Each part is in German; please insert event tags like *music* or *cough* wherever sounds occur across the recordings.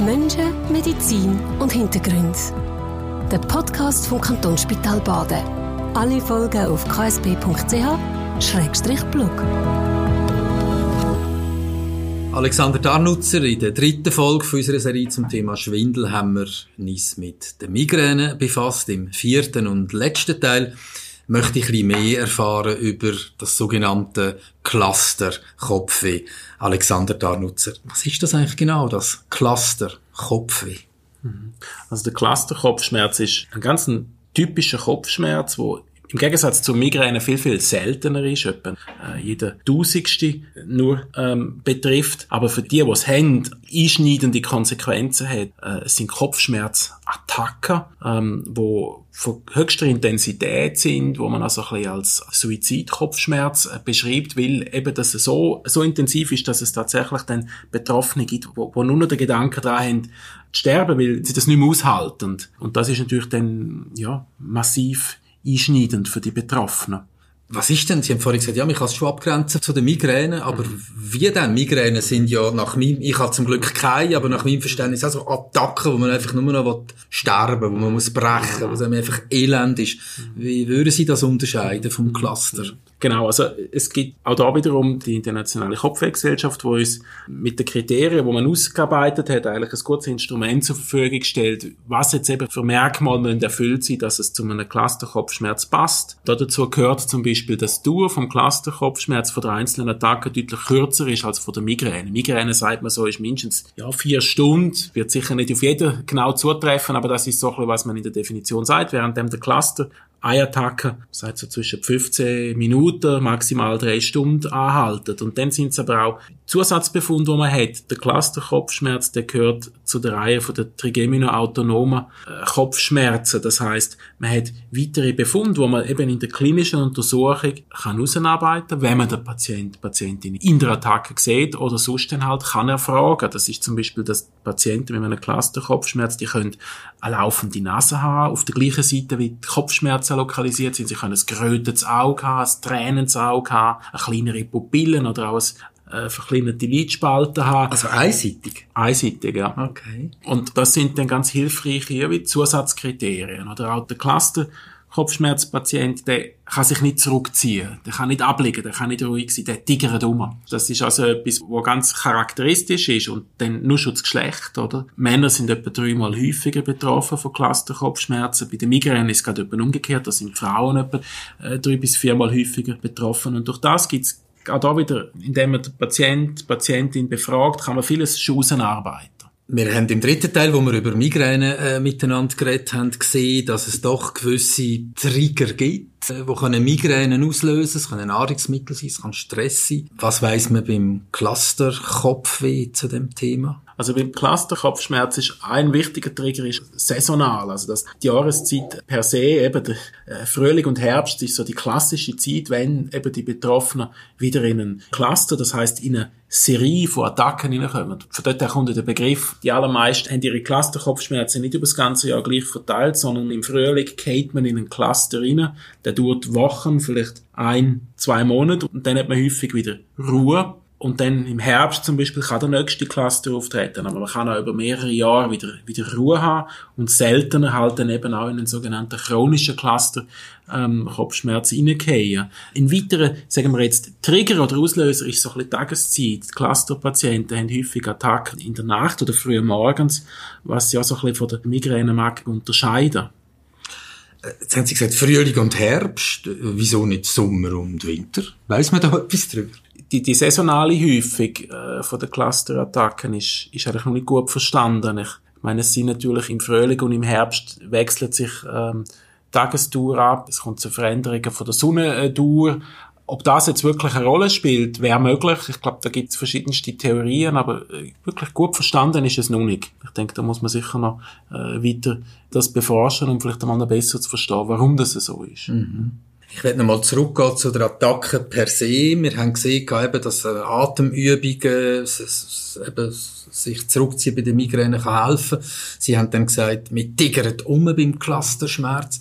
Menschen, Medizin und Hintergrund. Der Podcast vom Kantonsspital Baden. Alle Folgen auf ksp.ch-blog. Alexander Darnutzer, in der dritten Folge unserer Serie zum Thema Schwindel haben wir uns mit der Migräne befasst. Im vierten und letzten Teil möchte ich ein bisschen mehr erfahren über das sogenannte Cluster Kopfweh. Alexander Darnutzer, was ist das eigentlich genau, das Cluster Kopfweh? Mhm. Also der Cluster Kopfschmerz ist ein ganz typischer Kopfschmerz, wo im Gegensatz zur Migräne viel, viel seltener ist, etwa äh, jeder Tausendste nur ähm, betrifft. Aber für die, die es haben, einschneidende Konsequenzen hat, äh, sind Kopfschmerzattacken, ähm, wo von höchster Intensität sind, wo man also ein bisschen als Suizidkopfschmerz äh, beschreibt, weil eben das so, so intensiv ist, dass es tatsächlich dann Betroffene gibt, wo, wo nur noch den Gedanken daran haben, zu sterben, weil sie das nicht mehr aushalten. Und das ist natürlich dann, ja, massiv einschneidend für die Betroffenen. Was ist denn? Sie haben vorhin gesagt, ja, man kann es schon abgrenzen zu den Migränen, aber mhm. wie denn? Migränen sind ja nach meinem, ich habe zum Glück keine, aber nach meinem Verständnis auch so Attacken, wo man einfach nur noch sterben will, wo man muss brechen, wo es einfach elend ist. Wie würden Sie das unterscheiden vom Cluster? Genau, also es gibt auch da wiederum die internationale Kopfwehgesellschaft, wo uns mit den Kriterien, wo man ausgearbeitet hat, eigentlich ein gutes Instrument zur Verfügung gestellt, was jetzt eben für Merkmale müssen erfüllt sein, dass es zu einem Clusterkopfschmerz passt. Da dazu gehört zum Beispiel, dass die vom Clusterkopfschmerz von der einzelnen Attacken deutlich kürzer ist als von der Migräne. Migräne sagt man so, ist mindestens ja, vier Stunden, wird sicher nicht auf jeden genau zutreffen, aber das ist so was man in der Definition sagt, während der Cluster eine Attacke, sagt so zwischen 15 Minuten, maximal drei Stunden anhalten. Und dann sind es aber auch Zusatzbefunde, die man hat. Der Clusterkopfschmerz, der gehört zu der Reihe von der Trigemino-autonomen äh, Kopfschmerzen. Das heißt, man hat weitere Befunde, wo man eben in der klinischen Untersuchung kann herausarbeiten, wenn man den Patient, Patientin in der Attacke sieht oder sonst dann halt kann er fragen. Das ist zum Beispiel, dass Patienten mit einem Clusterkopfschmerz, die können eine laufende Nase haben, auf der gleichen Seite wie die Kopfschmerzen lokalisiert sind. Sie können ein gerötetes Auge haben, ein tränendes Auge haben, eine kleinere Pupillen oder auch ein äh, verkleinerte Lidspalten haben. Also einseitig? Einseitig, ja. Okay. Und das sind dann ganz hilfreiche Zusatzkriterien. Oder auch der Cluster Kopfschmerzpatient, der kann sich nicht zurückziehen, der kann nicht ablegen, der kann nicht ruhig sein, der tigert um. Das ist also etwas, was ganz charakteristisch ist und dann nur schon das Geschlecht, oder? Männer sind etwa dreimal häufiger betroffen von Clusterkopfschmerzen. Bei der Migräne ist es gerade etwa umgekehrt, da sind Frauen etwa äh, drei bis viermal häufiger betroffen und durch das gibt's auch da wieder, indem man den Patient, Patientin befragt, kann man vieles schon ausarbeiten. Wir haben im dritten Teil, wo wir über Migräne äh, miteinander geredet haben, gesehen, dass es doch gewisse Trigger gibt, die können Migräne auslösen. Es können Nahrungsmittel sein, es kann Stress sein. Was weiss man beim Cluster-Kopfweh zu dem Thema? Also beim Clusterkopfschmerz ist ein wichtiger Trigger ist saisonal, also dass die Jahreszeit per se eben der äh, Frühling und Herbst ist so die klassische Zeit, wenn eben die Betroffenen wieder in einen Cluster, das heißt in eine Serie von Attacken hineinkommen. Von dort her kommt der Begriff, die allermeisten haben ihre Clusterkopfschmerzen nicht über das ganze Jahr gleich verteilt, sondern im Frühling geht man in einen Cluster rein, der dauert Wochen, vielleicht ein, zwei Monate und dann hat man häufig wieder Ruhe und dann im Herbst zum Beispiel kann der nächste Cluster auftreten, aber man kann auch über mehrere Jahre wieder, wieder Ruhe haben und seltener halt dann eben auch in einen sogenannten chronischen Cluster ähm, Kopfschmerz reingehen. In weiteren, sagen wir jetzt, Trigger oder Auslöser ist so ein bisschen Tageszeit. Die Clusterpatienten haben häufig Attacken in der Nacht oder früh morgens, was sie ja so ein bisschen von der Migräne mag unterscheiden. Äh, jetzt haben Sie gesagt, Frühling und Herbst. Wieso nicht Sommer und Winter? Weiß man da etwas drüber? die, die saisonale Häufung äh, von der Clusterattacken ist, ist eigentlich noch nicht gut verstanden. Ich meine, es sind natürlich im Frühling und im Herbst wechselt sich ähm, Tagesdauer ab, es kommt zu Veränderungen von der Sonnendauer. Ob das jetzt wirklich eine Rolle spielt, wäre möglich. Ich glaube, da gibt es verschiedenste Theorien, aber äh, wirklich gut verstanden ist es noch nicht. Ich denke, da muss man sicher noch äh, weiter das beforschen, um vielleicht einmal noch besser zu verstehen, warum das so ist. Mhm. Ich werde nochmal zurückgehen zu der Attacke per se. Wir haben gesehen, dass äh, Atemübungen eben, sich zurückziehen bei der Migräne kann helfen. Sie haben dann gesagt, wir tigern um beim Clusterschmerz.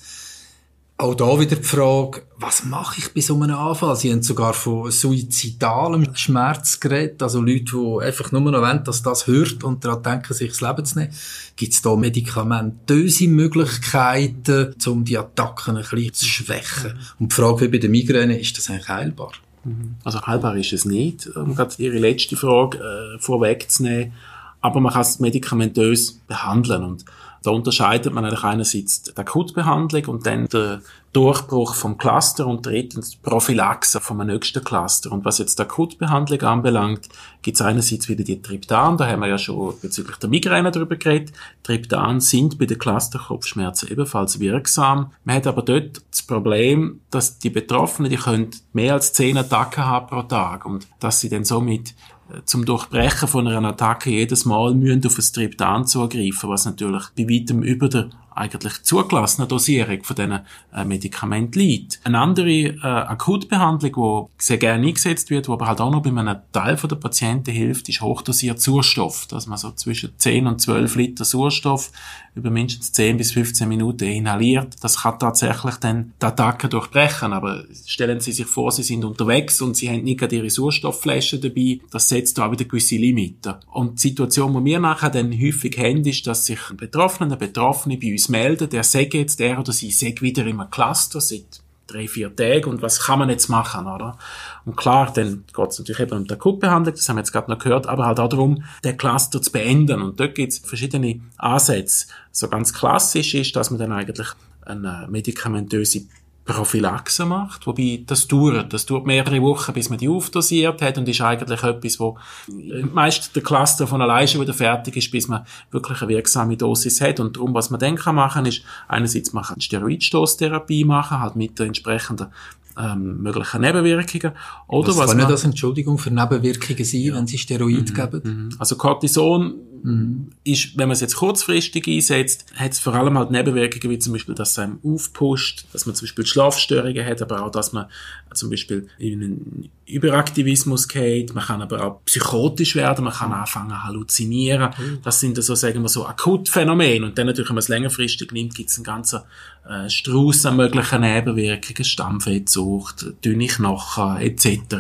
Auch da wieder die Frage, was mache ich bei so einem Anfall? Sie haben sogar von suizidalem Schmerz geredet, also Leute, die einfach nur noch wollen, dass das hört und daran denken, sich das Leben zu nehmen. Gibt es da medikamentöse Möglichkeiten, um die Attacken ein bisschen zu schwächen? Und die Frage wie bei der Migräne, ist das eigentlich heilbar? Mhm. Also heilbar ist es nicht, um gerade Ihre letzte Frage äh, vorwegzunehmen. Aber man kann es medikamentös behandeln und da unterscheidet man eigentlich einerseits die Akutbehandlung und dann den Durchbruch vom Cluster und drittens die Prophylaxe vom nächsten Cluster. Und was jetzt die Akutbehandlung anbelangt, gibt es einerseits wieder die Triptan, da haben wir ja schon bezüglich der Migräne darüber geredet. Triptan sind bei den Clusterkopfschmerzen ebenfalls wirksam. Man hat aber dort das Problem, dass die Betroffenen, die können mehr als zehn Attacken haben pro Tag und dass sie dann somit zum Durchbrechen von einer Attacke jedes Mal müssen auf ein Triptan zugreifen, was natürlich bei weitem über der eigentlich zugelassenen Dosierung von diesen äh, Medikamenten liegt. Eine andere äh, Akutbehandlung, die sehr gerne eingesetzt wird, die aber halt auch noch bei einem Teil der Patienten hilft, ist hochdosiert Sauerstoff, dass man so zwischen 10 und 12 Liter Sauerstoff über mindestens 10 bis 15 Minuten inhaliert. Das kann tatsächlich dann die Attacke durchbrechen. Aber stellen Sie sich vor, Sie sind unterwegs und Sie haben nicht gerade Ihre Sauerstoffflasche dabei. Das setzt da wieder gewisse Limiten. Und die Situation, die wir nachher dann häufig haben, ist, dass sich eine Betroffene bei uns meldet, der sagt jetzt, er oder sie sagt wieder im Cluster seit drei, vier Tage und was kann man jetzt machen, oder? Und klar, dann geht es natürlich eben um die Akutbehandlung, das haben wir jetzt gerade noch gehört, aber halt auch darum, den Cluster zu beenden. Und dort gibt es verschiedene Ansätze. So ganz klassisch ist, dass man dann eigentlich eine medikamentöse Prophylaxe macht, wobei das dauert. Das dauert mehrere Wochen, bis man die aufdosiert hat und ist eigentlich etwas, wo meist der Cluster von alleine schon wieder fertig ist, bis man wirklich eine wirksame Dosis hat. Und darum, was man dann kann machen, ist einerseits machen eine Steroidstoßtherapie machen, halt mit der entsprechenden ähm, möglichen Nebenwirkungen. Oder was, was können das, Entschuldigung, für Nebenwirkungen sein, ja. wenn Sie Steroid mhm. geben? Mhm. Also Cortison mhm. ist, wenn man es jetzt kurzfristig einsetzt, hat es vor allem halt Nebenwirkungen, wie zum Beispiel, dass es einem aufpusht, dass man zum Beispiel Schlafstörungen hat, aber auch, dass man zum Beispiel in einen Überaktivismus geht, man kann aber auch psychotisch werden, man kann anfangen halluzinieren. Mhm. Das sind so, sagen wir so, Akutphänomene. Und dann natürlich, wenn man es längerfristig nimmt, gibt es einen ganzen äh, Strauß an möglichen Nebenwirkungen, Stammfettsucht, dünne Knochen etc.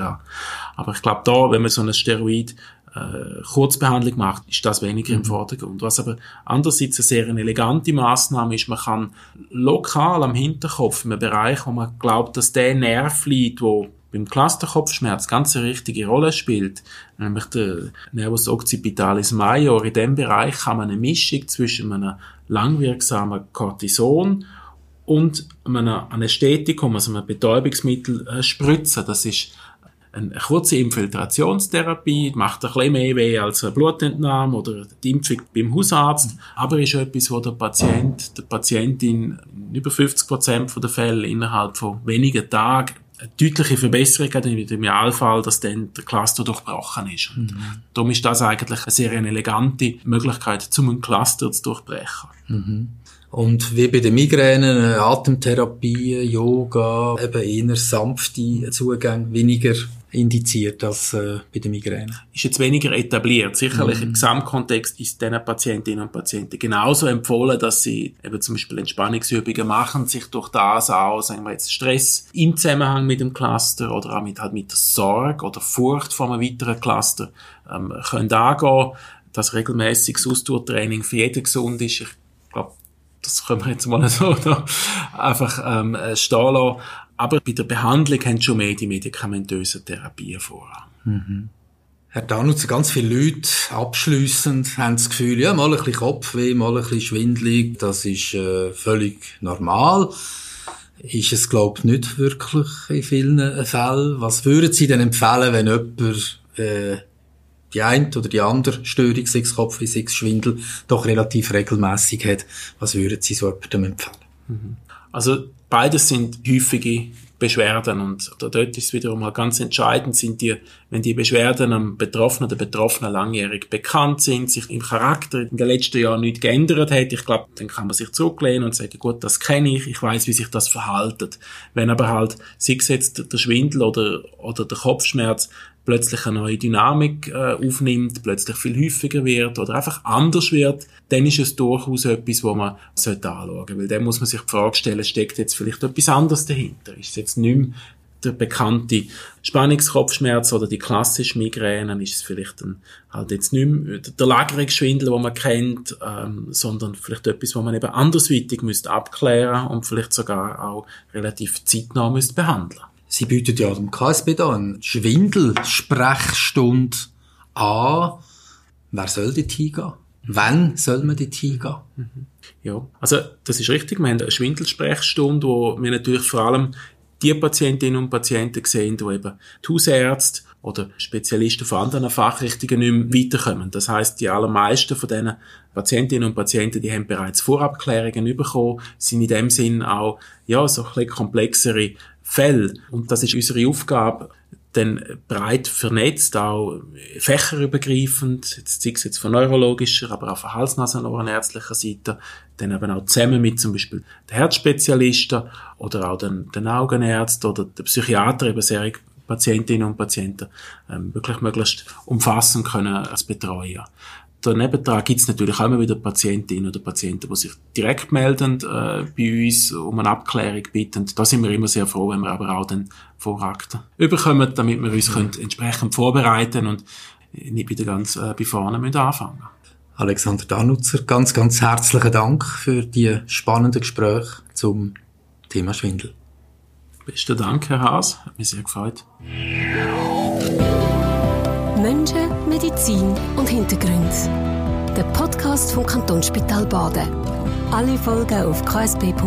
Aber ich glaube da, wenn man so ein Steroid äh, Kurzbehandlung macht, ist das weniger mhm. im Vordergrund. Was aber andererseits eine sehr eine elegante Maßnahme ist, man kann lokal am Hinterkopf, in einem Bereich, wo man glaubt, dass der Nerv liegt, wo beim Clusterkopfschmerz ganz eine richtige Rolle spielt, nämlich der Nervus occipitalis major, in dem Bereich kann man eine Mischung zwischen einem langwirksamen Cortison und einem Anästhetikum, also einem Betäubungsmittel, äh, spritzen. Das ist eine kurze Infiltrationstherapie, macht ein bisschen mehr weh als eine Blutentnahme oder die Impfung beim Hausarzt, aber ist etwas, wo der Patient, der Patientin in über 50 Prozent der Fälle innerhalb von wenigen Tagen eine deutliche Verbesserung hat, im Idealfall, dass dann der Cluster durchbrochen ist. Und mhm. darum ist das eigentlich eine sehr elegante Möglichkeit, um einen Cluster zu durchbrechen. Mhm. Und wie bei den Migränen, äh, Atemtherapie, Yoga, eben eher sanfte Zugänge, weniger indiziert als äh, bei den Migränen. Ist jetzt weniger etabliert. Sicherlich mm. im Gesamtkontext ist diesen Patientinnen und Patienten genauso empfohlen, dass sie eben zum Beispiel Entspannungsübungen machen, sich durch das auch, sagen wir jetzt, Stress im Zusammenhang mit dem Cluster oder auch mit, halt mit der Sorge oder Furcht vor einem weiteren Cluster ähm, können angehen. Das regelmäßiges Ausdauertraining für jeden gesund ist. Ich das können wir jetzt mal *laughs* so da einfach ähm, äh, stehen lassen. Aber bei der Behandlung haben schon mehr die medikamentösen Therapien vor. Mhm. Herr Danutzer, ganz viele Leute abschliessend haben das Gefühl, ja, mal ein bisschen Kopfweh, mal ein bisschen schwindelig, das ist äh, völlig normal. Ist es, glaube ich, nicht wirklich in vielen Fällen. Was würden Sie denn empfehlen, wenn jemand äh, die eine oder die andere Störung, sechs Kopfweh, sechs Schwindel, doch relativ regelmäßig hat? Was würden Sie so jemandem empfehlen? Mhm. Also beides sind häufige Beschwerden und dort ist es wiederum mal ganz entscheidend, sind die, wenn die Beschwerden am Betroffenen, der Betroffenen langjährig bekannt sind, sich im Charakter in den letzten Jahren nicht geändert hat, ich glaube, dann kann man sich zurücklehnen und sagen, gut, das kenne ich, ich weiß, wie sich das verhaltet. Wenn aber halt, sei es jetzt der Schwindel oder, oder der Kopfschmerz, plötzlich eine neue Dynamik äh, aufnimmt, plötzlich viel häufiger wird oder einfach anders wird, dann ist es durchaus etwas, wo man anschauen sollte. Weil dann muss man sich die Frage stellen, steckt jetzt vielleicht etwas anderes dahinter? Ist es jetzt nicht mehr der bekannte Spannungskopfschmerz oder die klassische Migräne ist es vielleicht dann halt jetzt nicht mehr der Lagerungsschwindel, den man kennt, ähm, sondern vielleicht etwas, wo man eben andersweitig müsste abklären und vielleicht sogar auch relativ zeitnah müsste behandeln. Sie bietet ja dem KSB da eine Schwindelsprechstunde an. Wer soll dort hingehen? Wann soll man dort hingehen? Ja, also das ist richtig. Wir haben eine Schwindelsprechstunde, wo wir natürlich vor allem die Patientinnen und Patienten sehen, die eben die Hausärzte oder Spezialisten von anderen Fachrichtungen nicht mehr weiterkommen. Das heißt, die allermeisten von diesen Patientinnen und Patienten, die haben bereits Vorabklärungen bekommen, sind in dem Sinn auch, ja, so ein bisschen komplexere Fälle. Und das ist unsere Aufgabe, dann breit vernetzt, auch fächerübergreifend, jetzt sei es jetzt von neurologischer, aber auch von Hals-Nasen-Ohrenärztlicher Seite, dann eben auch zusammen mit zum Beispiel den Herzspezialisten oder auch den, den Augenärzt oder den Psychiater, eben sehr Patientinnen und Patienten ähm, wirklich möglichst umfassen können als Betreuer. Daneben gibt es natürlich auch immer wieder Patientinnen oder Patienten, die sich direkt melden äh, bei uns um eine Abklärung bitten. Da sind wir immer sehr froh, wenn wir aber auch den Vorakten überkommen, damit wir uns können entsprechend vorbereiten und nicht wieder ganz äh, bei vorne müssen anfangen Alexander Danutzer, ganz, ganz herzlichen Dank für die spannenden Gespräche zum Thema Schwindel. Besten Dank, Herr Haas. Hat mich sehr gefreut. Menschen, Medizin und Hintergrund. Der Podcast vom Kantonsspital Baden. Alle Folgen auf ksb.ch-blog.